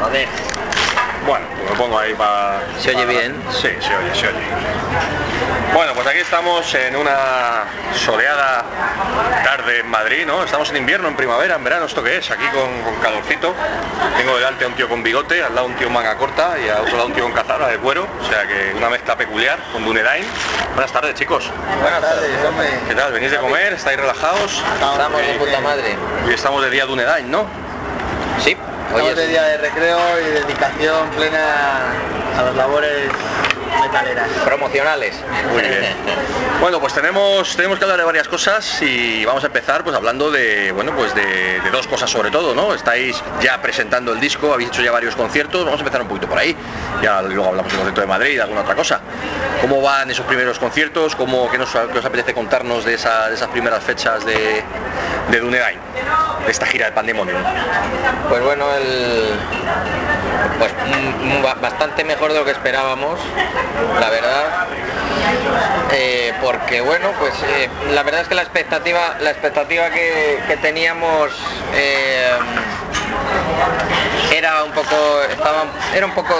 Joder. Bueno, pues me pongo ahí para... ¿Se oye para- bien? Sí, se oye, se oye. Bueno, pues aquí estamos en una soleada tarde en Madrid, ¿no? Estamos en invierno, en primavera, en verano, ¿esto qué es? Aquí con, con calorcito. Tengo delante a un tío con bigote, al lado un tío manga corta y al otro lado un tío con cazadora de cuero. O sea que una mezcla peculiar con Dunedain. Buenas tardes, chicos. Buenas tardes, hombre. ¿Qué tal? ¿Venís de comer? ¿Estáis relajados? Estamos de puta madre. Y estamos de día Dunedain, ¿no? Sí. Oye, de día de recreo y dedicación plena a las labores metaleras. promocionales. Muy bien. Bueno, pues tenemos, tenemos que hablar de varias cosas y vamos a empezar pues hablando de, bueno, pues de, de dos cosas sobre todo, ¿no? Estáis ya presentando el disco, habéis hecho ya varios conciertos, vamos a empezar un poquito por ahí. Ya luego hablamos del concierto de Madrid alguna otra cosa. ¿Cómo van esos primeros conciertos? ¿Cómo, qué, nos, qué os apetece contarnos de, esa- de esas primeras fechas de, de Dunedain? De esta gira de Pandemonium. Pues bueno, el mm, mm, ba- bastante mejor de lo que esperábamos, la verdad. Eh, porque bueno, pues eh, la verdad es que la expectativa, la expectativa que, teníamos eh, poco, estaba, era un poco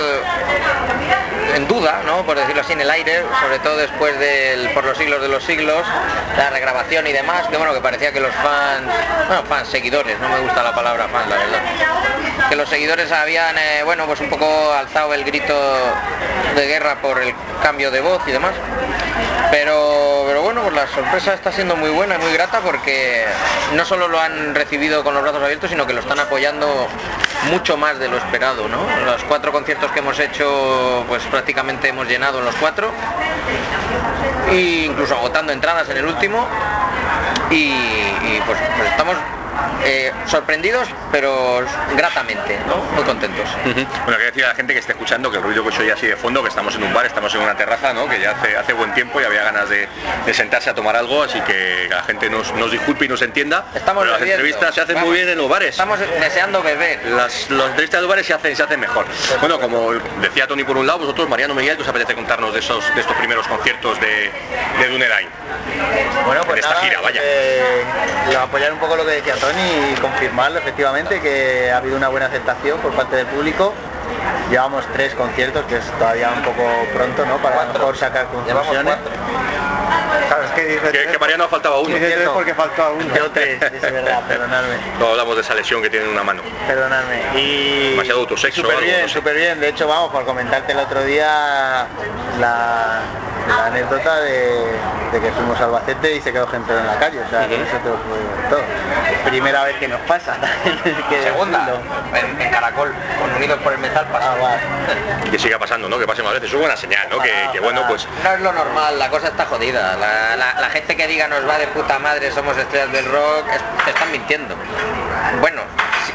en duda, ¿no? Por decirlo así, en el aire, sobre todo después del por los siglos de los siglos, la regrabación y demás, que bueno, que parecía que los fans, bueno, fans, seguidores, no me gusta la palabra fans, la verdad, que los seguidores habían, eh, bueno, pues un poco alzado el grito de guerra por el cambio de voz y demás. Pero, pero bueno, pues la sorpresa está siendo muy buena y muy grata porque no solo lo han recibido con los brazos abiertos, sino que lo están apoyando mucho más de lo esperado, ¿no? Los cuatro conciertos que hemos hecho, pues prácticamente hemos llenado en los cuatro, e incluso agotando entradas en el último, y, pues, pues estamos eh, sorprendidos, pero gratamente, ¿no? Muy contentos. Bueno, quiero decir a la gente que esté escuchando que el ruido que se oye así de fondo, que estamos en un bar, estamos en una terraza, ¿no? Que ya hace, hace buen tiempo y había ganas de, de sentarse a tomar algo, así que la gente nos, nos disculpe y nos entienda. Estamos pero las bebiendo. entrevistas se hacen Vamos. muy bien en los bares. Estamos deseando beber. Las, las entrevistas de los bares se hacen, se hacen mejor. Bueno, como decía Tony por un lado, vosotros, Mariano Miguel, ¿qué os apetece contarnos de esos de estos primeros conciertos de, de Dunedain? Bueno, En pues esta nada, gira, vaya. eh, lo- apoyar un poco lo que decía Y confirmarlo efectivamente que ha habido una buena aceptación por parte del público. Llevamos tres conciertos, que es todavía un poco pronto, ¿no? Para a lo Cuatro. mejor sacar conclusiones. Cuatro. Claro, es que Que, que Mariano faltaba uno. Porque faltó uno. Yo tres, es verdad, perdonadme. No hablamos de esa lesión que tiene en una mano. Perdonadme. Y Demasiado autosexo Súper bien, no sé. súper bien. De hecho, vamos, por comentarte el otro día la, la anécdota de, de que fuimos a Albacete y se quedó gente en la calle. O sea, Ujú. eso te lo puedo decir todo. Primera vez que nos pasa. que Segunda, en, en Caracol, con Unidos por el Metal pasa. Ah, que siga pasando, ¿no? Que pase más veces. Es buena señal, ¿no? Que, que bueno, pues No es lo normal, la cosa está jodida. La, la- la gente que diga nos va de puta madre, somos estrellas del rock, es- están mintiendo. Bueno,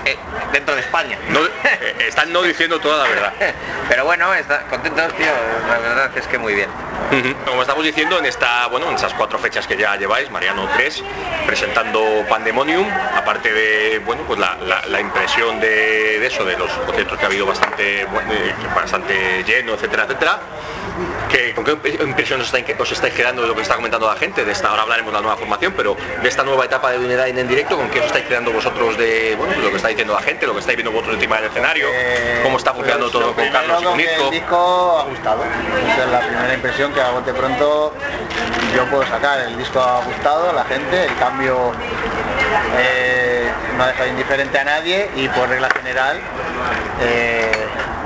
eh, dentro de España. no, eh, están no diciendo toda la verdad. Pero bueno, está, contentos, tío. La verdad es que muy bien. Como estamos diciendo, en esta, bueno, en esas cuatro fechas que ya lleváis, Mariano 3, presentando Pandemonium, aparte de, bueno, pues la, la- la impresión de, de eso, de los conciertos que ha habido bastante, bueno, eh, bastante lleno, etcétera, etcétera. Que, ¿Con qué impresión os estáis, os estáis quedando de lo que está comentando la gente? De esta, ahora hablaremos de la nueva formación, pero de esta nueva etapa de Dunedain en directo, ¿con qué os estáis quedando vosotros de bueno, lo que está diciendo la gente, lo que estáis viendo vosotros encima del escenario? Eh, ¿Cómo está funcionando pues, todo lo con Carlos y con Izco? El disco ha gustado. Esa es la primera impresión que a bote pronto yo puedo sacar. El disco ha gustado la gente, el cambio eh, no ha dejado indiferente a nadie y por regla general eh,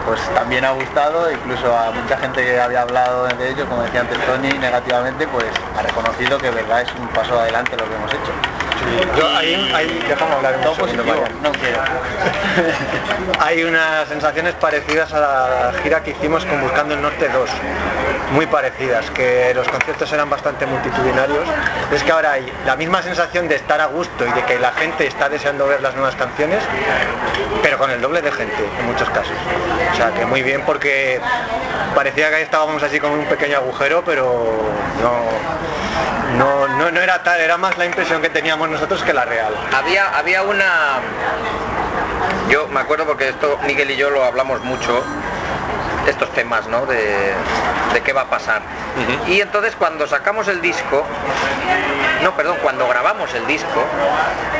pues también ha gustado, incluso a mucha gente que había hablado de ello, como decía antes Tony, negativamente, pues ha reconocido que verdad es un paso adelante lo que hemos hecho. Yo, déjame hablar un positivo, no quiero. Hay unas sensaciones parecidas a la gira que hicimos con Buscando el Norte 2, muy parecidas, que los conciertos eran bastante multitudinarios. Es que ahora hay la misma sensación de estar a gusto y de que la gente está deseando ver las nuevas canciones, pero con el doble de gente en muchos casos. O sea que muy bien porque parecía que estábamos así con un pequeño agujero, pero no, no, no, no era tal, era más la impresión que teníamos nosotros que la real. Había, había una... Yo me acuerdo porque esto Miguel y yo lo hablamos mucho. Estos temas, ¿no? De, de qué va a pasar. Y entonces cuando sacamos el disco, no, perdón, cuando grabamos el disco,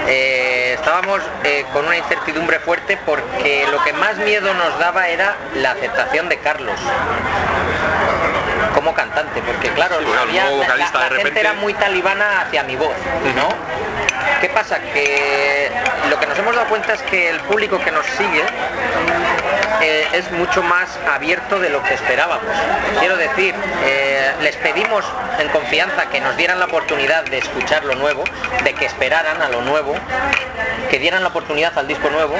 eh, estábamos eh, con una incertidumbre fuerte porque lo que más miedo nos daba era la aceptación de Carlos como cantante, porque claro, Sí, bueno, había- la, de gente repente- era muy talibana hacia mi voz, ¿no? ¿Qué pasa? Que lo que nos hemos dado cuenta es que el público que nos sigue eh, es mucho más abierto de lo que esperábamos. Quiero decir, eh, les pedimos en confianza que nos dieran la oportunidad de escuchar lo nuevo, de que esperaran a lo nuevo, que dieran la oportunidad al disco nuevo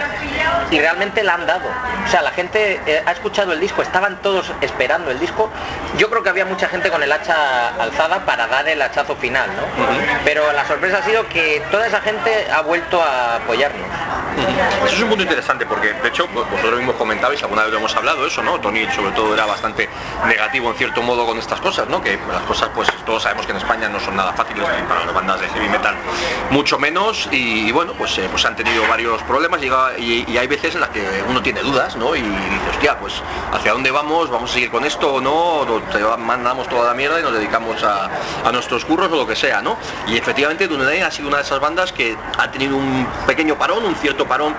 y realmente la han dado. O sea, la gente eh, ha escuchado el disco, estaban todos esperando el disco. Yo creo que había mucha gente con el hacha alzada para dar el hachazo final, ¿no? Pero la sorpresa ha sido que toda esa gente ha vuelto a apoyarnos. Eso es un punto interesante porque, de hecho, vos- vosotros mismos comentabais, alguna vez lo hemos hablado eso, ¿no? Tony sobre todo era bastante negativo en cierto modo con estas cosas, ¿no? Que las cosas, pues todos sabemos que en España no son nada fáciles para las bandas de heavy metal, mucho menos, y, bueno, pues, eh, pues han tenido varios problemas y, y hay veces en las que uno tiene dudas, ¿no? Y dice, hostia, pues hacia dónde vamos, vamos a seguir con esto o no, va- mandamos toda la mierda y nos dedicamos a, a nuestros curros o lo que sea, ¿no? Y efectivamente Dunedain ha sido una de esas bandas que ha tenido un pequeño parón, un cierto parón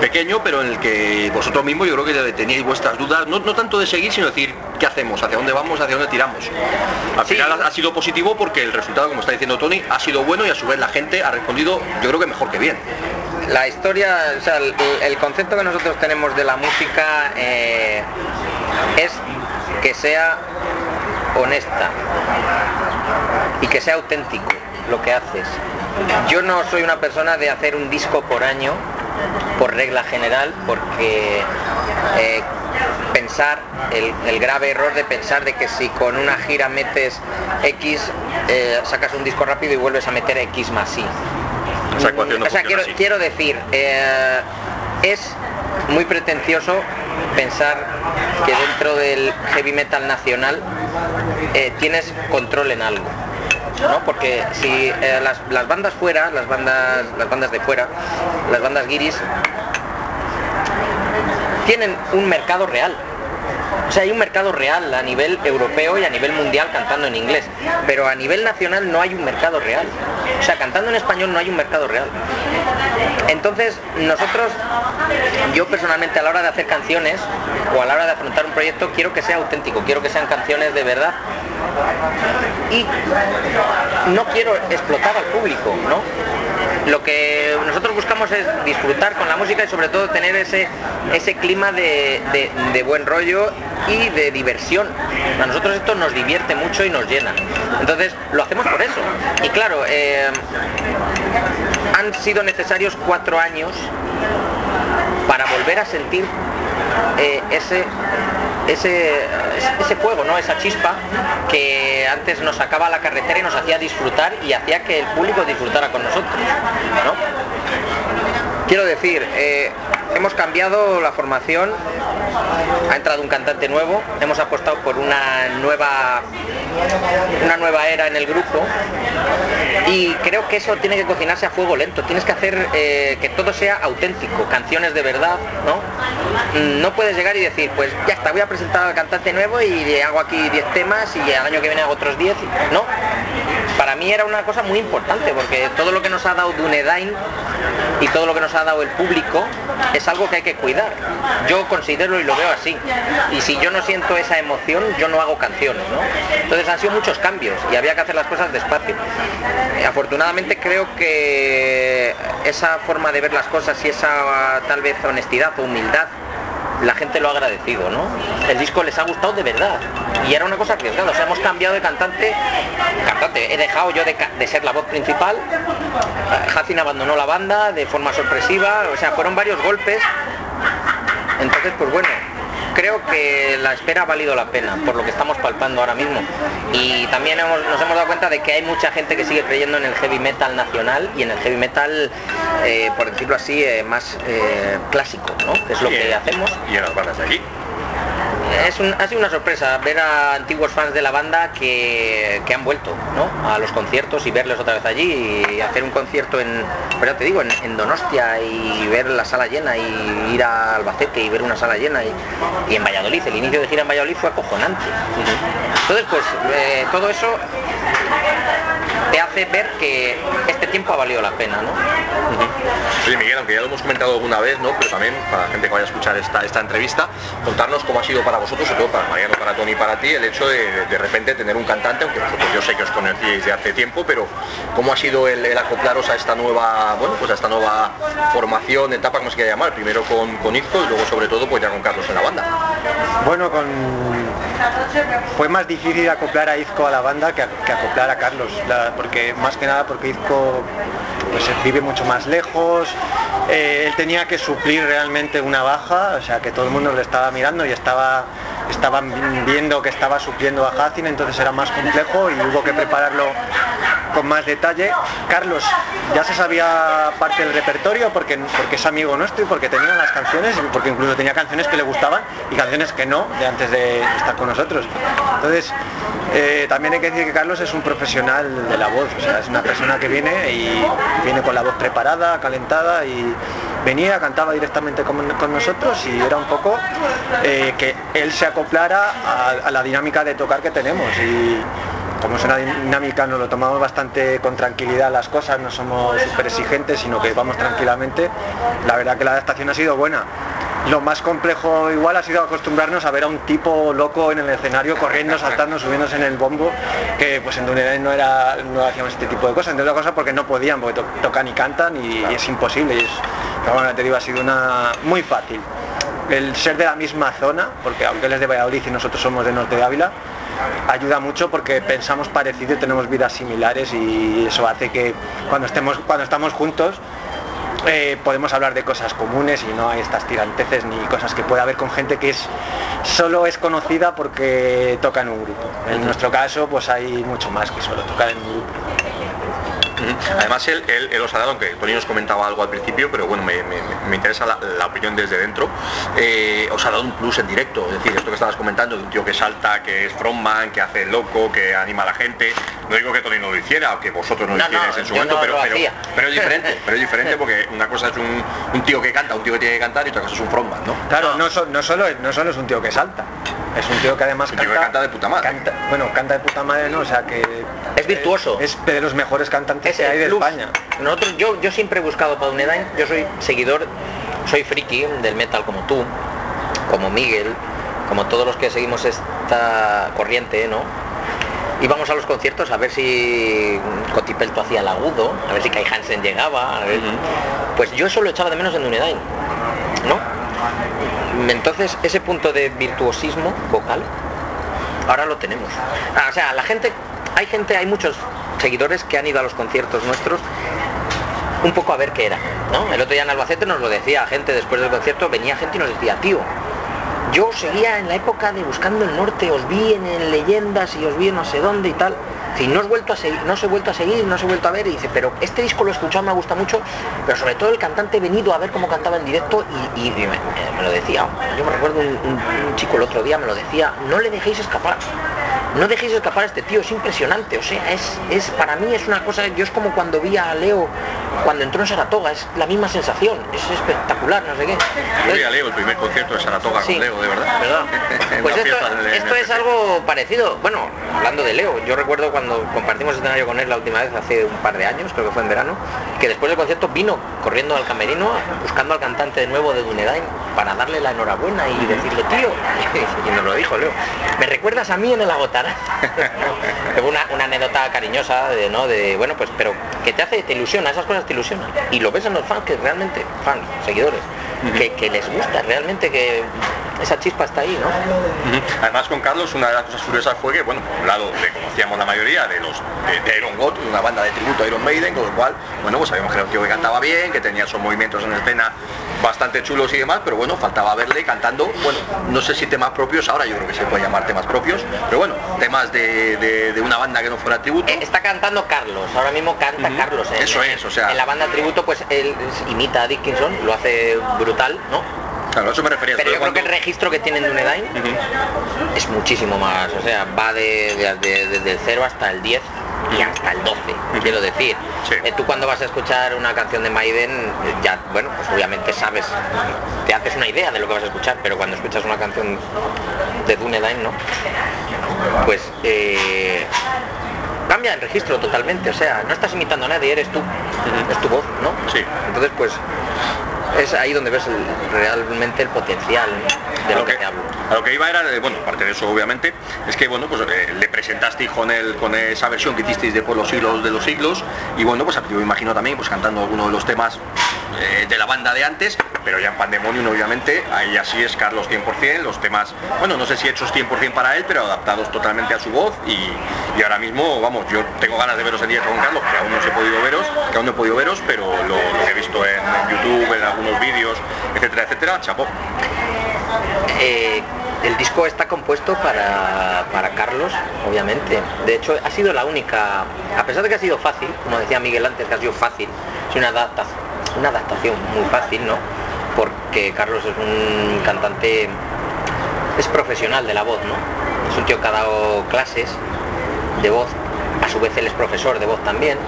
pequeño, pero en el que vosotros mismos yo creo que teníais vuestras dudas, no, no tanto de seguir, sino decir qué hacemos, hacia dónde vamos, hacia dónde tiramos. Al Sí. final ha, ha sido positivo porque el resultado, como está diciendo Tony, ha sido bueno y a su vez la gente ha respondido, yo creo que mejor que bien. La historia, o sea, el, el concepto que nosotros tenemos de la música eh, es que sea honesta y que sea auténtico lo que haces. Yo no soy una persona de hacer un disco por año, por regla general, porque eh, pensar, el, el grave error de pensar de que si con una gira metes X, eh, sacas un disco rápido y vuelves a meter X más Y. No o sea, quiero, así. quiero decir, eh, es muy pretencioso pensar que dentro del heavy metal nacional eh, tienes control en algo. ¿No? Porque si eh, las, las bandas fuera, las bandas, las bandas de fuera, las bandas guiris, tienen un mercado real. O sea, hay un mercado real a nivel europeo y a nivel mundial cantando en inglés, pero a nivel nacional no hay un mercado real. O sea, cantando en español no hay un mercado real. Entonces, nosotros, yo personalmente a la hora de hacer canciones o a la hora de afrontar un proyecto, quiero que sea auténtico, quiero que sean canciones de verdad. Y no quiero explotar al público, ¿no? Lo que nosotros buscamos es disfrutar con la música y sobre todo tener ese, ese clima de, de- buen rollo y de diversión. A nosotros esto nos divierte mucho y nos llena. Entonces lo hacemos por eso. Y claro, eh, han sido necesarios cuatro años para volver a sentir eh, ese, ese, ese fuego, ¿no? esa chispa que antes nos sacaba la carretera y nos hacía disfrutar y hacía que el público disfrutara con nosotros. ¿no? Quiero decir, eh, hemos cambiado la formación, ha entrado un cantante nuevo, hemos apostado por una nueva, una nueva era en el grupo y creo que eso tiene que cocinarse a fuego lento, tienes que hacer eh, que todo sea auténtico, canciones de verdad, ¿no? No puedes llegar y decir, pues ya está, voy a presentar al cantante nuevo y hago aquí 10 temas y al año que viene hago otros 10, ¿no? Para mí era una cosa muy importante porque todo lo que nos ha dado Dunedain y todo lo que nos ha dado el público es algo que hay que cuidar. Yo considero y lo veo así. Y si yo no siento esa emoción, yo no hago canciones, ¿no? Entonces han sido muchos cambios y había que hacer las cosas despacio. Afortunadamente creo que esa forma de ver las cosas y esa tal vez honestidad o humildad la gente lo ha agradecido, ¿no? El disco les ha gustado de verdad. Y era una cosa arriesgada. O sea, hemos cambiado de cantante. Cantante, he dejado yo de, de ser la voz principal. Hacin abandonó la banda de forma sorpresiva. O sea, fueron varios golpes. Entonces, pues bueno, creo que la espera ha valido la pena por lo que estamos palpando ahora mismo. Y también hemos- nos hemos dado cuenta de que hay mucha gente que sigue creyendo en el heavy metal nacional y en el heavy metal, eh, por decirlo así, eh, más eh, clásico, ¿no? Que es lo Y que en- hacemos. Y en las bandas de aquí. Es un- ha sido una sorpresa ver a antiguos fans de la banda que, que han vuelto ¿no? a los conciertos y verles otra vez allí y hacer un concierto en, pero ya te digo, en, en Donostia y ver la sala llena y ir a Albacete y ver una sala llena y, y en Valladolid, el inicio de gira en Valladolid fue acojonante. Entonces pues eh, todo eso te hace ver que este tiempo ha valido la pena, ¿no? Oye Miguel, aunque ya lo hemos comentado alguna vez, ¿no? Pero también para la gente que vaya a escuchar esta, esta entrevista, contarnos cómo ha sido para vosotros, sobre todo para Mariano, para Tony y para ti, el hecho de de repente tener un cantante, aunque vosotros yo sé que os conocíais de hace tiempo, pero cómo ha sido el, el acoplaros a esta nueva, bueno, pues a esta nueva formación, etapa, como se quiera llamar, primero con, con Izco y luego sobre todo pues ya con Carlos en la banda. Bueno, con... fue más difícil acoplar a Izco a la banda que, a- que acoplar a Carlos, la- porque más que nada porque Izco pues, vive mucho más lejos, eh, él tenía que suplir realmente una baja, o sea que todo el mundo le estaba mirando y estaba estaban viendo que estaba supliendo a Hacin, entonces era más complejo y hubo que prepararlo con más detalle. Carlos ya se sabía parte del repertorio porque, porque es amigo nuestro y porque tenía las canciones, porque incluso tenía canciones que le gustaban y canciones que no, de antes de estar con nosotros. Entonces, eh, también hay que decir que Carlos es un profesional de la voz, o sea, es una persona que viene y viene con la voz preparada, calentada y venía, cantaba directamente con, con nosotros y era un poco eh, que él se acoplara a, a la dinámica de tocar que tenemos y como es una dinámica nos lo tomamos bastante con tranquilidad las cosas, no somos súper exigentes, sino que vamos tranquilamente. La verdad que la adaptación ha sido buena. Lo más complejo igual ha sido acostumbrarnos a ver a un tipo loco en el escenario, corriendo, saltando, subiéndose en el bombo, que pues en Dunedin no era, no hacíamos este tipo de cosas, entre otras cosas porque no podían, porque to- tocan y cantan y, y es imposible. Y es, pero bueno, te digo, ha sido una muy fácil. El ser de la misma zona, porque aunque él es de Valladolid y nosotros somos de Norte de Ávila, ayuda mucho porque pensamos parecido y tenemos vidas similares y eso hace que cuando estemos cuando estamos juntos eh, podemos hablar de cosas comunes y no hay estas tiranteces ni cosas que pueda haber con gente que es solo es conocida porque toca en un grupo. En nuestro caso pues hay mucho más que solo tocar en un grupo. Además, él, él, él os ha dado, aunque Tony nos comentaba algo al principio, pero bueno, me, me- me interesa la, la opinión desde dentro, eh, os ha dado un plus en directo, es decir, esto que estabas comentando, de un tío que salta, que es frontman, que hace el loco, que anima a la gente, no digo que Tony no lo hiciera, o que vosotros no lo No, hicierais no, en su momento, no pero, pero, es diferente, pero es diferente porque una cosa es un, un tío que canta, un tío que tiene que cantar y otra cosa es un frontman, ¿no? Claro, no, so- no solo, no solo es un tío que salta, es un tío que además Un tío que canta de puta madre. canta- bueno, canta de puta madre, ¿no? O sea que... Es virtuoso. Es, de los mejores cantantes Es que hay de plus. España. Nosotros, yo, yo siempre he buscado para Dunedain, yo soy seguidor, soy friki del metal como tú, como Miguel, como todos los que seguimos esta corriente, ¿no? Íbamos a los conciertos a ver si Cotipelto hacía el agudo, a ver si Kai Hansen llegaba, a ver- pues yo eso lo echaba de menos en Dunedain, ¿no? Entonces ese punto de virtuosismo vocal ahora lo tenemos. Ah, o sea, la gente, hay gente, hay muchos seguidores que han ido a los conciertos nuestros un poco a ver qué era, ¿no? El otro día en Albacete nos lo decía gente después del concierto, venía gente y nos decía, tío, yo seguía en la época de Buscando el Norte, os vi en, en leyendas y os vi en no sé dónde y tal. No os vuelto a seguir, no he vuelto a seguir, no os he vuelto a ver, y dice, pero este disco lo he escuchado, me gusta mucho, pero sobre todo el cantante he venido a ver cómo cantaba en directo y, me, lo decía. Yo me recuerdo un chico el otro día me lo decía, no le dejéis escapar. No dejéis escapar a este tío, es impresionante, o sea, es, es para mí es una cosa, yo es como cuando vi a Leo cuando entró en Saratoga, es la misma sensación, es espectacular, no sé qué. Yo ya leo el primer concierto de Saratoga Sí, con Leo, de verdad. ¿verdad? Pues esto, el- el es algo parecido. Bueno, hablando de Leo, yo recuerdo cuando compartimos escenario con él la última vez hace un par de años, creo que fue en verano, que después del concierto vino corriendo al camerino buscando al cantante de nuevo de Dunedain para darle la enhorabuena y decirle, tío, y nos lo dijo Leo, me recuerdas a mí en el agotará. Fue una, una anécdota cariñosa de, ¿no? De, bueno, pues, pero que te hace, te ilusiona, esas cosas te ilusionan. Y lo ves en los fans que realmente, fans, seguidores, que, que les gusta realmente que esa chispa está ahí, ¿no? Además con Carlos una de las cosas curiosas fue que, bueno, por un lado le conocíamos la mayoría de los de, de Iron God, una banda de tributo a Iron Maiden, con lo cual, bueno, pues sabíamos que era un tío que cantaba bien, que tenía esos movimientos en escena bastante chulos y demás, pero bueno, faltaba verle cantando, bueno, no sé si temas propios, ahora yo creo que se puede llamar temas propios, pero bueno, temas de, de- de una banda que no fuera tributo. Eh, Está cantando Carlos, ahora mismo canta. Carlos. En, Eso es, o sea- En la banda tributo, pues él imita a Dickinson, lo hace brutal, ¿no? Claro, a eso me refería. Pero yo creo que el registro que tienen de es muchísimo más, o sea, va de, de- de- desde el 0 hasta el 10 y hasta el 12, quiero decir. Sí. Eh, tú cuando vas a escuchar una canción de Maiden, eh, ya, bueno, pues obviamente sabes, te haces una idea de lo que vas a escuchar, pero cuando escuchas una canción de Dunedain, ¿no? Pues eh, cambia el registro totalmente, o sea, no estás imitando a nadie, eres tú, es tu voz, ¿no? Sí. Entonces, pues es ahí donde ves el- realmente el potencial de lo que te hablo. a lo que iba era, eh, bueno, aparte de eso obviamente, es que bueno, pues eh, le presentasteis con el, con esa versión que hicisteis de por los siglos de los siglos y bueno, pues yo me imagino también pues cantando alguno de los temas eh, de la banda de antes, pero ya en Pandemonium obviamente, ahí así es Carlos 100%, los temas, bueno, no sé si hechos 100% para él, pero adaptados totalmente a su voz y, y ahora mismo, vamos, yo tengo ganas de veros en directo con Carlos, que aún no os he podido veros, que aún no he podido veros, pero lo, lo que he visto en, en YouTube, en vídeos, etcétera, etcétera, chapó. Eh, el disco está compuesto para, para Carlos, obviamente. De hecho, ha sido la única, a pesar de que ha sido fácil, como decía Miguel antes, que ha sido fácil, es una, adapta- una adaptación muy fácil, ¿no? Porque Carlos es un cantante, es profesional de la voz, ¿no? Es un tío que ha dado clases de voz, a su vez él es profesor de voz también.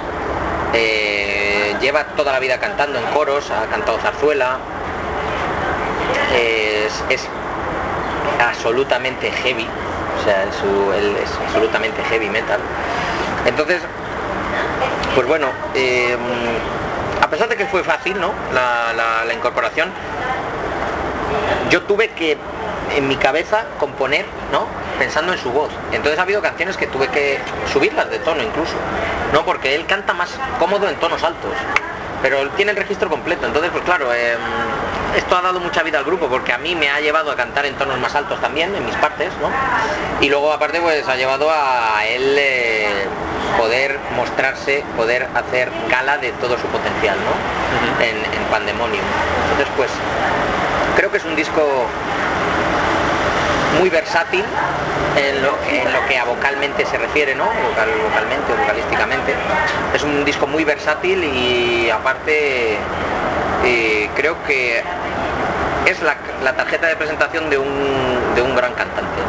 Eh, lleva toda la vida cantando en coros, ha cantado zarzuela, es, absolutamente heavy, o sea, él es absolutamente heavy metal. Entonces, pues bueno, eh, a pesar de que fue fácil, ¿no? La incorporación, yo tuve que en mi cabeza componer, ¿no? Pensando en su voz. Entonces ha habido canciones que tuve que subirlas de tono incluso, ¿no? Porque él canta más cómodo en tonos altos. Pero él tiene el registro completo, entonces pues claro, eh, esto ha dado mucha vida al grupo porque a mí me ha llevado a cantar en tonos más altos también, en mis partes, ¿no? Y luego aparte pues ha llevado a él eh, poder mostrarse, poder hacer gala de todo su potencial, ¿no? en, en Pandemonium. Entonces pues creo que es un disco muy versátil en lo, que a vocalmente se refiere, ¿no? Vocal- vocalmente o vocalísticamente. Es un disco muy versátil y aparte eh, creo que es la, tarjeta de presentación de un, de un gran cantante.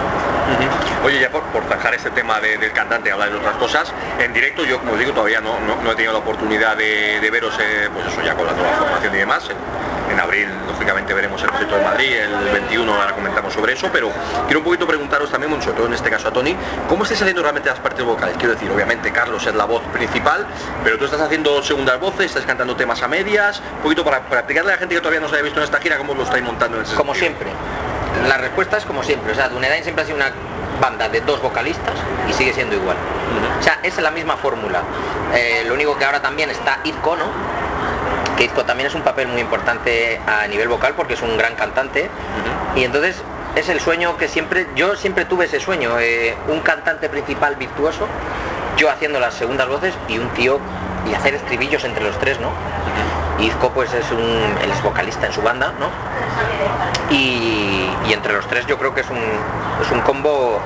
Oye, ya por, por zanjar este tema de- del cantante hablar de otras cosas, en directo yo, como digo, todavía no, no, he tenido la oportunidad de, veros, eh, pues eso ya con la nueva formación y demás. En abril, lógicamente, veremos el concierto de Madrid, el 21, ahora comentamos sobre eso, pero quiero un poquito preguntaros también, sobre todo en este caso a Tony, ¿cómo estáis haciendo realmente las partes vocales? Quiero decir, obviamente Carlos es la voz principal, pero tú estás haciendo segundas voces, estás cantando temas a medias, un poquito para, para explicarle a la gente que todavía no se haya visto en esta gira cómo lo estáis montando en ese Como sentido. siempre. La respuesta es como siempre. O sea, Dunedain siempre ha sido una banda de dos vocalistas y sigue siendo igual. O sea, es la misma fórmula. Eh, lo único que ahora también está Izco, Izco también es un papel muy importante a nivel vocal porque es un gran cantante. Y entonces es el sueño que siempre, yo siempre tuve ese sueño, eh, un cantante principal virtuoso, yo haciendo las segundas voces y un tío y hacer estribillos entre los tres, ¿no? Izco pues es un, él es vocalista en su banda, ¿no? Y, y entre los tres yo creo que es un, es un combo,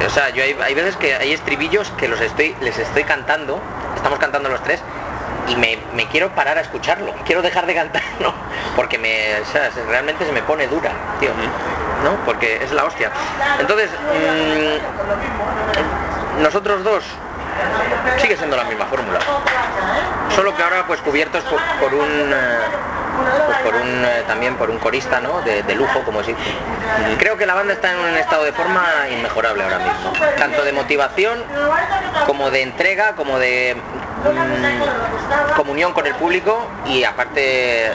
eh, o sea, yo hay, hay veces que hay estribillos que los estoy, les estoy cantando, estamos cantando los tres y me, me quiero parar a escucharlo, quiero dejar de cantar, ¿no? Porque me, o sea, se- realmente se me pone dura, tío, ¿no? Porque es la hostia. Entonces, mm, nosotros dos sigue siendo la misma fórmula. Solo que ahora pues cubiertos por, por un eh, pues, por un eh, también por un corista ¿no? de, de lujo como si creo que la banda está en un estado de forma inmejorable ahora mismo tanto de motivación como de entrega como de comunión con el público y aparte eh,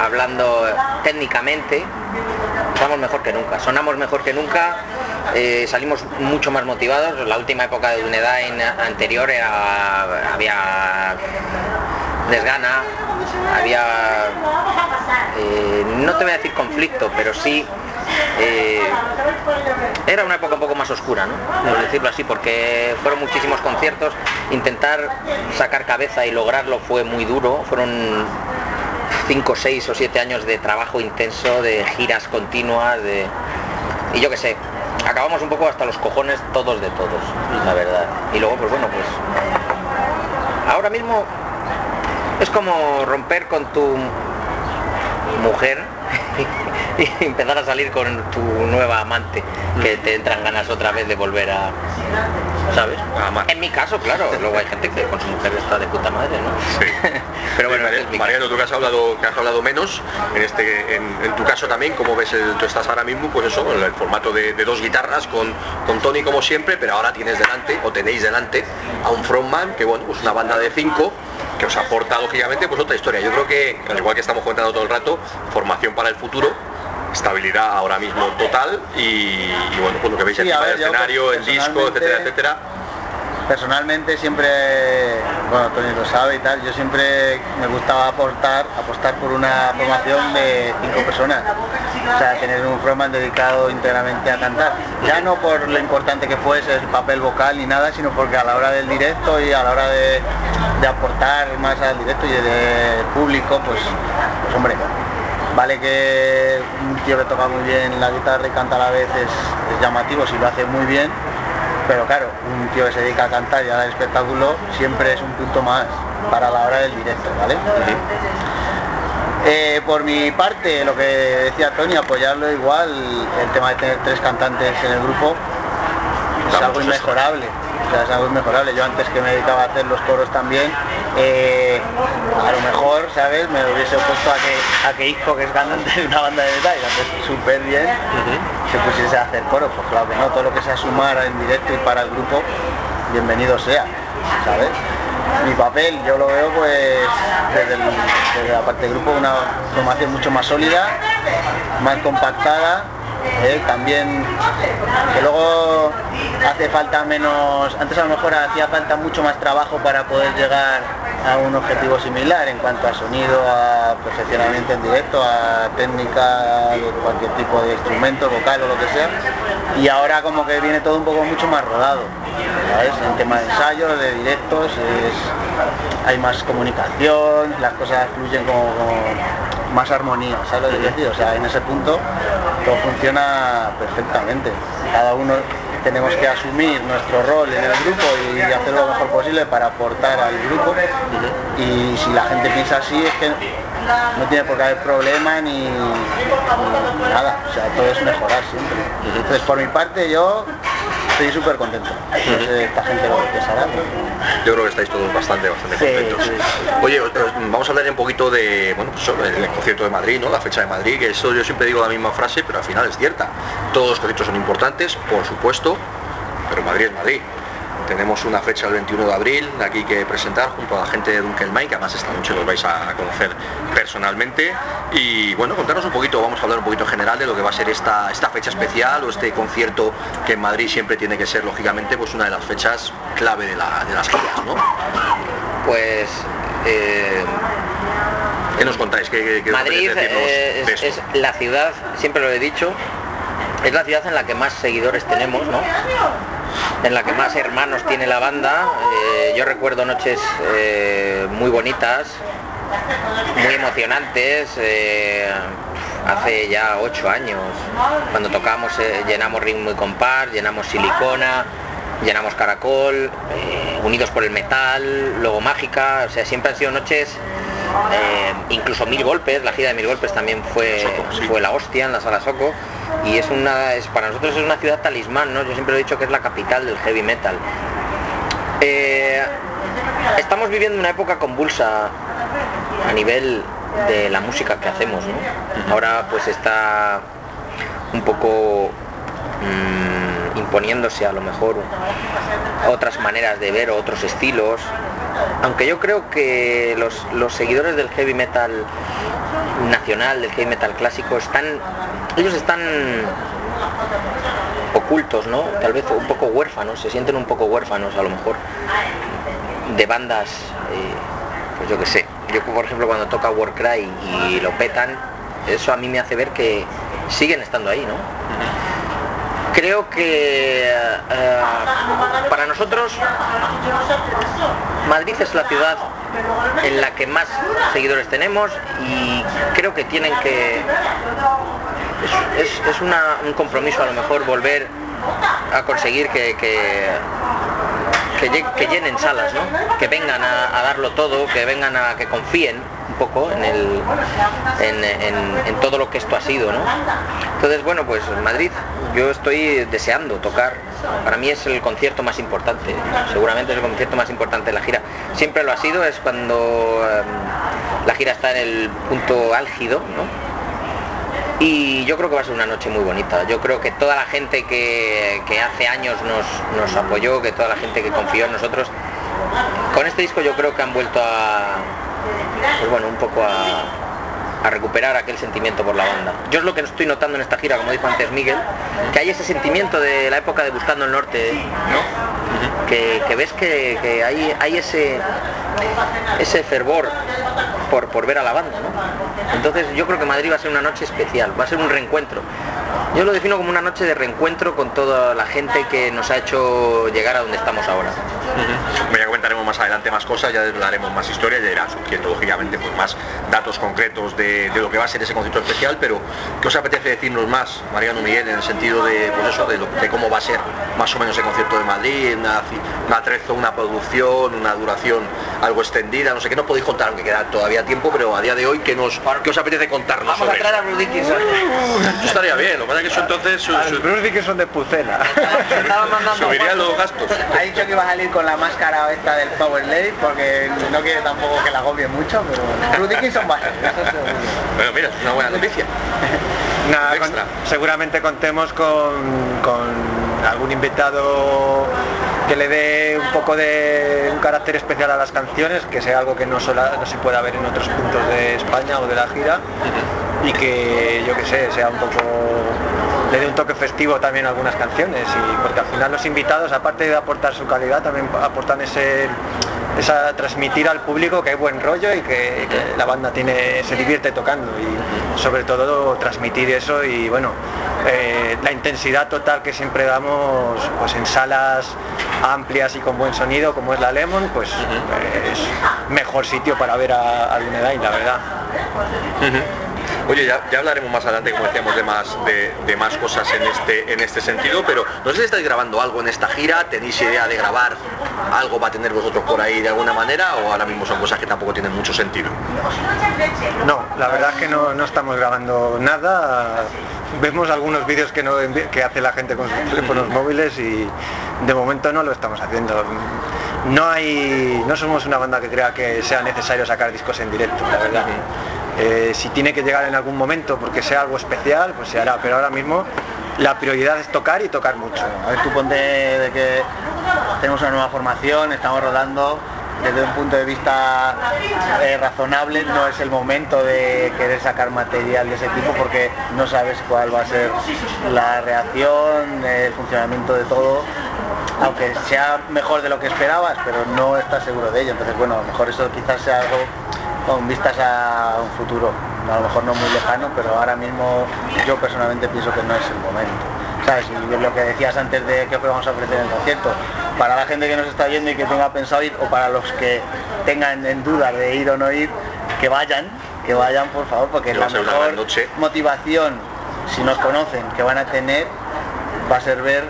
hablando técnicamente estamos mejor que nunca sonamos mejor que nunca eh, salimos mucho más motivados. La última época de Dunedain anterior era había desgana había eh, no te voy a decir conflicto pero sí eh, era una época un poco más oscura ¿no? por decirlo así porque fueron muchísimos conciertos intentar sacar cabeza y lograrlo fue muy duro fueron 5, 6 o 7 años de trabajo intenso, de giras continuas, de... y yo qué sé, acabamos un poco hasta los cojones todos de todos, la verdad. Y luego, pues bueno, pues ahora mismo es como romper con tu mujer y empezar a salir con tu nueva amante, que te entran ganas otra vez de volver a, ¿sabes? Amar. En mi caso, claro, luego hay gente que con su mujer está de puta madre, ¿no? Sí. Pero bueno, Mariano, es tú que has hablado, que has hablado menos, en este, en, en tu caso también, como ves, el- tú estás ahora mismo, pues eso, en el formato de, de dos guitarras con, con Tony como siempre, pero ahora tienes delante, o tenéis delante, a un frontman, que bueno, pues una banda de cinco, que os aporta lógicamente pues otra historia. Yo creo que, al igual que estamos comentando todo el rato, formación para el futuro, estabilidad ahora mismo total y, y bueno, pues lo que veis Sí, encima del escenario, el disco, etcétera, etcétera. Personalmente siempre, bueno, Tony lo sabe y tal, yo siempre me gustaba aportar, apostar por una formación de cinco personas. O sea, tener un frontman dedicado íntegramente a cantar. Ya no por lo importante que fuese el papel vocal ni nada, sino porque a la hora del directo y a la hora de, de aportar más al directo y de público, pues, pues hombre, Vale que un tío que toca muy bien la guitarra y canta a la vez es, es llamativo si lo hace muy bien, pero claro, un tío que se dedica a cantar y a dar espectáculo siempre es un punto más para la hora del directo, ¿vale? Eh, por mi parte, lo que decía Tony, apoyarlo igual, el tema de tener tres cantantes en el grupo es algo inmejorable. O sea, es algo inmejorable. Yo antes que me dedicaba a hacer los coros también, eh, a lo mejor, ¿sabes? Me hubiese opuesto a que, a que Isco, que es cantante de una banda de metal súper bien, se pusiese a hacer coros. Pues claro que no, todo lo que sea sumar en directo y para el grupo, bienvenido sea, ¿sabes? Mi papel, yo lo veo pues desde, el- desde la parte del grupo una formación mucho más sólida, más compactada, también que luego hace falta menos, antes a lo mejor hacía falta mucho más trabajo para poder llegar a un objetivo similar en cuanto a sonido, a perfeccionamiento en directo, a técnica cualquier tipo de instrumento, vocal o lo que sea. Y ahora como que viene todo un poco mucho más rodado, ¿sabes? En tema de ensayos, de directos, hay más comunicación, las cosas fluyen como más armonía, ¿sabes lo que decir? O sea, en ese punto todo funciona perfectamente. Cada uno tenemos que asumir nuestro rol en el grupo y hacer lo mejor posible para aportar al grupo. Y si la gente piensa así es que no tiene por qué haber problema ni nada. O sea, todo es mejorar siempre. Entonces, por mi parte, yo estoy súper contento. No sé esta gente lo que pensará. pero- Yo creo que estáis todos bastante, bastante Sí, contentos. sí. Oye, os- os- vamos a hablar un poquito de, bueno, pues sobre el concierto de Madrid, ¿no? La fecha de Madrid, que eso yo siempre digo la misma frase, pero al final es cierta. Todos los conciertos son importantes, por supuesto, pero Madrid es Madrid. Tenemos una fecha el 21 de abril aquí que presentar junto a la gente de Dunkelmine, que además esta noche los vais a conocer personalmente. Y bueno, contaros un poquito, vamos a hablar un poquito en general de lo que va a ser esta, esta fecha especial o este concierto que en Madrid siempre tiene que ser, lógicamente, pues una de las fechas clave de, la- de las giras, ¿no? Pues eh, ¿Qué nos contáis? ¿Qué, qué- Madrid eh, es, es la ciudad, siempre lo he dicho, es la ciudad en la que más seguidores tenemos, ¿no? En la que más hermanos tiene la banda. Eh, yo recuerdo noches eh, muy bonitas, muy emocionantes. eh, hace ya ocho años, cuando tocamos, llenamos ritmo y compás, llenamos silicona, llenamos caracol, unidos por el metal, luego mágica, o sea, siempre han sido noches, eh, incluso mil golpes, la gira de mil golpes también fue, fue la hostia en la sala Soco, y es una, es, para nosotros es una ciudad talismán, ¿no? Yo siempre he dicho que es la capital del heavy metal. Eh, estamos viviendo una época convulsa a nivel de la música que hacemos. Ahora pues está un poco mm, imponiéndose a lo mejor otras maneras de ver otros estilos. Aunque yo creo que los, los seguidores del heavy metal nacional, del heavy metal clásico, están. ellos están ocultos, ¿no? Tal vez un poco huérfanos, se sienten un poco huérfanos a lo mejor de bandas, eh, pues yo que sé. Yo por ejemplo cuando toca Warcry y lo petan, eso a mí me hace ver que siguen estando ahí, ¿no? Creo que eh, para nosotros Madrid es la ciudad en la que más seguidores tenemos y creo que tienen que es, es- un compromiso a lo mejor volver a conseguir que, que, que lle- que llenen salas, ¿no? que vengan a, darlo todo, que vengan a que confíen un poco en, el, en, todo lo que esto ha sido, ¿no? Entonces, bueno, pues Madrid, yo estoy deseando tocar. Para mí es el concierto más importante, seguramente es el concierto más importante de la gira. Siempre lo ha sido, es cuando em, la gira está en el punto álgido, ¿no? y yo creo que va a ser una noche muy bonita. Yo creo que toda la gente que, hace años nos, apoyó, que toda la gente que confió en nosotros, con este disco yo creo que han vuelto a, pues bueno, un poco a, a recuperar aquel sentimiento por la banda. Yo es lo que estoy notando en esta gira, como dijo antes Miguel, que hay ese sentimiento de la época de Buscando el Norte, ¿no? que, ves que, hay, hay ese, ese fervor por, por ver a la banda. ¿no? Entonces yo creo que Madrid va a ser una noche especial, va a ser un reencuentro. Yo lo defino como una noche de reencuentro con toda la gente que nos ha hecho llegar a donde estamos ahora. ya comentaremos más adelante más cosas, ya hablaremos más historias, ya irán surgiendo lógicamente pues, más datos concretos de, lo que va a ser ese concierto especial, pero ¿qué os apetece decirnos más, Mariano Miguel, en el sentido de, pues eso, de, cómo va a ser más o menos el concierto de Madrid, una, una una producción, una duración algo extendida, no sé qué, no podéis contar, aunque queda todavía tiempo, pero a día de hoy, ¿qué, nos, ¿qué os apetece contarnos Vamos a traer a Bruce Dickinson. estaría bien, lo que pasa es que eso entonces... Su, su... Bruce Dickinson de Pucela. Subiría los gastos. Ha dicho que iba a salir con la máscara esta del Power Lake, porque no quiere tampoco que la agobie mucho, pero Bruce Dickinson va a ser, Bueno, mira, es una buena noticia. Nada, seguramente contemos con, con algún invitado que le dé un poco de un carácter especial a las canciones, que sea algo que no, se pueda ver en otros puntos de España o de la gira, y que yo que sé, sea un poco le dé un toque festivo también a algunas canciones y porque al final los invitados aparte de aportar su calidad también aportan ese esa transmitir al público que hay buen rollo y que, la banda tiene se divierte tocando y sobre todo transmitir eso y bueno eh, la intensidad total que siempre damos pues en salas amplias y con buen sonido como es la Lemon pues es mejor sitio para ver a, a la verdad Oye, ya, hablaremos más adelante, como decíamos, de más, de, más cosas en este, en este sentido, pero no sé si estáis grabando algo en esta gira, tenéis idea de grabar algo va a tener vosotros por ahí de alguna manera o ahora mismo son cosas que tampoco tienen mucho sentido. No, la verdad es que no, estamos grabando nada. Vemos algunos vídeos que, no, que hace la gente con sus teléfonos móviles y de momento no lo estamos haciendo. No hay, no somos una banda que crea que sea necesario sacar discos en directo, la verdad. Eh, si tiene que llegar en algún momento porque sea algo especial, pues se hará, pero ahora mismo la prioridad es tocar y tocar mucho. A ver, tú ponte de que tenemos una nueva formación, estamos rodando, desde un punto de vista eh, razonable no es el momento de querer sacar material de ese tipo porque no sabes cuál va a ser la reacción, el funcionamiento de todo, aunque sea mejor de lo que esperabas, pero no estás seguro de ello. Entonces, bueno, a lo mejor eso quizás sea algo con vistas a un futuro, a lo mejor no muy lejano, pero ahora mismo yo personalmente pienso que no es el momento. ¿Sabes? Y lo que decías antes de que vamos a ofrecer en el concierto, para la gente que nos está viendo y que tenga pensado ir, o para los que tengan en duda de ir o no ir, que vayan, que vayan por favor, porque la mejor motivación, si nos conocen, que van a tener, va a ser ver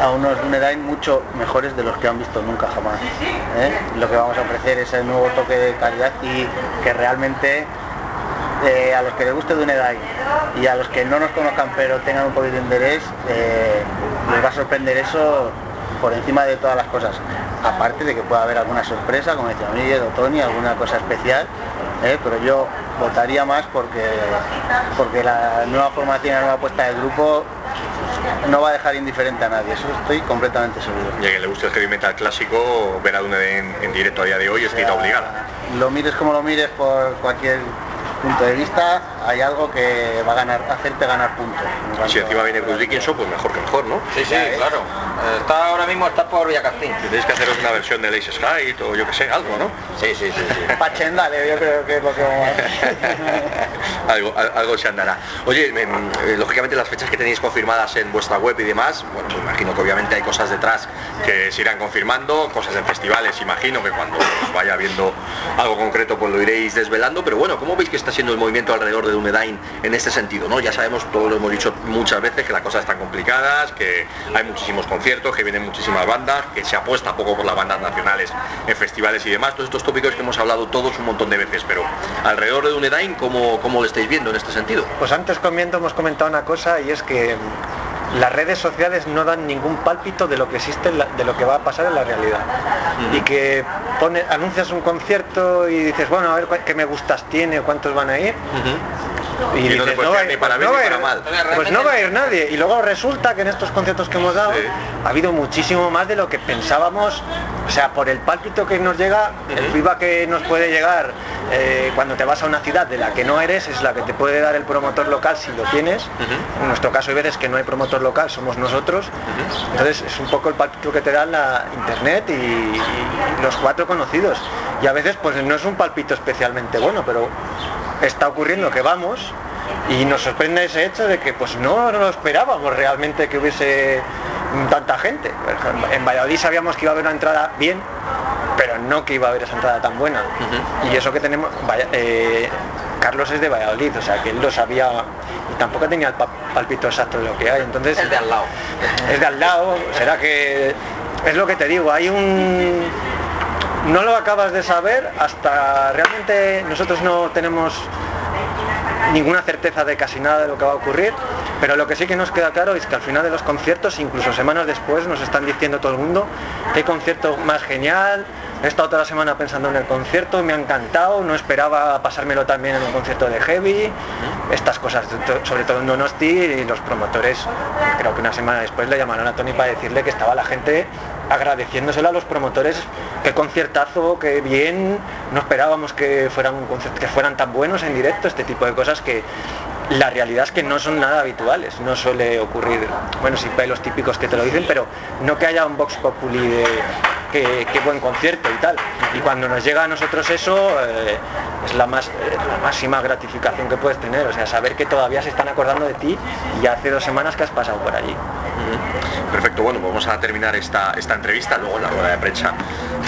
a unos Dunedain mucho mejores de los que han visto nunca jamás. ¿eh? Lo que vamos a ofrecer es el nuevo toque de calidad y que realmente eh, a los que les guste Dunedain y a los que no nos conozcan pero tengan un poquito de interés, eh, les va a sorprender eso por encima de todas las cosas. Aparte de que pueda haber alguna sorpresa, como decía Miguel o Tony, alguna cosa especial, pero yo votaría más porque, porque la nueva formación, la nueva apuesta del grupo no va a dejar indiferente a nadie, eso estoy completamente seguro. Y a quien le guste el heavy metal clásico, ver a Dune en, directo a día de hoy es cita obligada. Lo mires como lo mires por cualquier punto de vista, hay algo que va a ganar, hacerte ganar puntos. Si encima viene Bruce Dickinson, pues mejor que mejor, ¿no? Sí, sí, claro. Está ahora mismo está por Villacastín. Tenéis que haceros una versión de Lace Sky o yo que sé, algo, ¿no? Sí, sí, sí. sí. Pachendale, yo creo que es lo que vamos a algo, algo se andará. Oye, eh, lógicamente las fechas que tenéis confirmadas en vuestra web y demás, bueno, pues imagino que obviamente hay cosas detrás que se irán confirmando, cosas en festivales, imagino que cuando vaya viendo algo concreto pues lo iréis desvelando, pero bueno, ¿cómo veis que está siendo el movimiento alrededor de Dunedain en este sentido, ¿no? Ya sabemos, todo lo hemos dicho muchas veces, que las cosas están complicadas, que hay muchísimos conciertos, que vienen muchísimas bandas, que se apuesta poco por las bandas nacionales en festivales y demás, todos estos tópicos que hemos hablado todos un montón de veces, pero alrededor de Dunedain, ¿cómo, cómo lo estáis viendo en este sentido? Pues antes comiendo hemos comentado una cosa y es que las redes sociales no dan ningún pálpito de lo que existe, de lo que va a pasar en la realidad. Y que pone, anuncias un concierto y dices, bueno, a ver qué me gustas tiene, cuántos van a ir. Y, no, te va, ni para bien ni para mal. Pues no va a ir nadie. Y luego resulta que en estos conciertos que hemos dado ha habido muchísimo más de lo que pensábamos. O sea, por el pálpito que nos llega, el feedback que nos puede llegar eh, cuando te vas a una ciudad de la que no eres, es la que te puede dar el promotor local si lo tienes. En nuestro caso hay veces que no hay promotor local, somos nosotros. Entonces es un poco el pálpito que te da la internet y, y los cuatro conocidos. Y a veces pues no es un palpito especialmente bueno, pero está ocurriendo que vamos y nos sorprende ese hecho de que pues no, no lo esperábamos realmente que hubiese tanta gente. En Valladolid sabíamos que iba a haber una entrada bien, pero no que iba a haber esa entrada tan buena. Y eso que tenemos, vaya, eh, Carlos es de Valladolid, o sea que él lo sabía y tampoco tenía el palpito exacto de lo que hay. Entonces es de al lado. Es de al lado, será que es lo que te digo, hay un no lo acabas de saber hasta realmente nosotros no tenemos ninguna certeza de casi nada de lo que va a ocurrir, pero lo que sí que nos queda claro es que al final de los conciertos, incluso semanas después, nos están diciendo todo el mundo qué concierto más genial, he estado toda la semana pensando en el concierto, me ha encantado, no esperaba pasármelo también en un concierto de heavy, estas cosas, sobre todo en Donosti y los promotores, creo que una semana después le llamaron a Tony para decirle que estaba la gente agradeciéndoselo a los promotores, qué conciertazo, qué bien, no esperábamos que fueran, que fueran tan buenos en directo, este tipo de cosas que la realidad es que no son nada habituales, no suele ocurrir, bueno, sí hay los típicos que te lo dicen, pero no que haya un Vox Populi de qué, buen concierto y tal. Y cuando nos llega a nosotros eso, eh, es la, más, eh, la máxima gratificación que puedes tener, o sea, saber que todavía se están acordando de ti y hace dos semanas que has pasado por allí. Perfecto, bueno, vamos a terminar esta, esta entrevista, luego en la rueda de prensa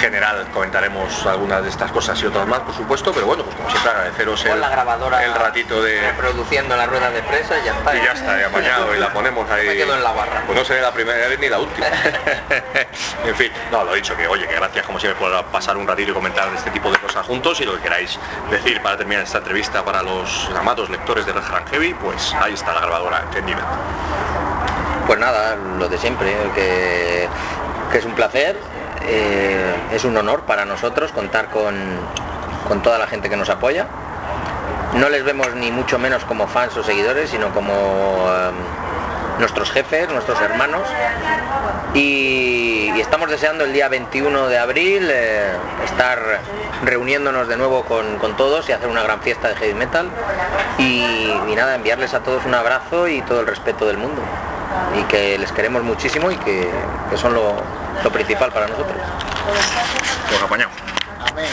general comentaremos algunas de estas cosas y otras más, por supuesto, pero bueno, pues como siempre agradeceros el, la grabadora el ratito de... Reproduciendo la rueda de prensa y ya está. Y ya está, ya mañana y la ponemos ahí. Me quedo en la barra. Pues no será la primera vez ni la última. en fin, no, lo he dicho, que oye, que gracias como siempre por pasar un ratito y comentar este tipo de cosas juntos y lo que queráis decir para terminar esta entrevista para los amados lectores de Red Heavy, pues ahí está la grabadora encendida. Pues nada, lo de siempre, que, que es un placer, eh, es un honor para nosotros contar con, con toda la gente que nos apoya. No les vemos ni mucho menos como fans o seguidores, sino como um, nuestros jefes, nuestros hermanos. Y, y, estamos deseando el día 21 de abril eh, estar reuniéndonos de nuevo con, con, todos y hacer una gran fiesta de heavy metal. Y, y nada, enviarles a todos un abrazo y todo el respeto del mundo y que les queremos muchísimo y que, que son lo, lo, principal para nosotros. Pues apañado. Amén.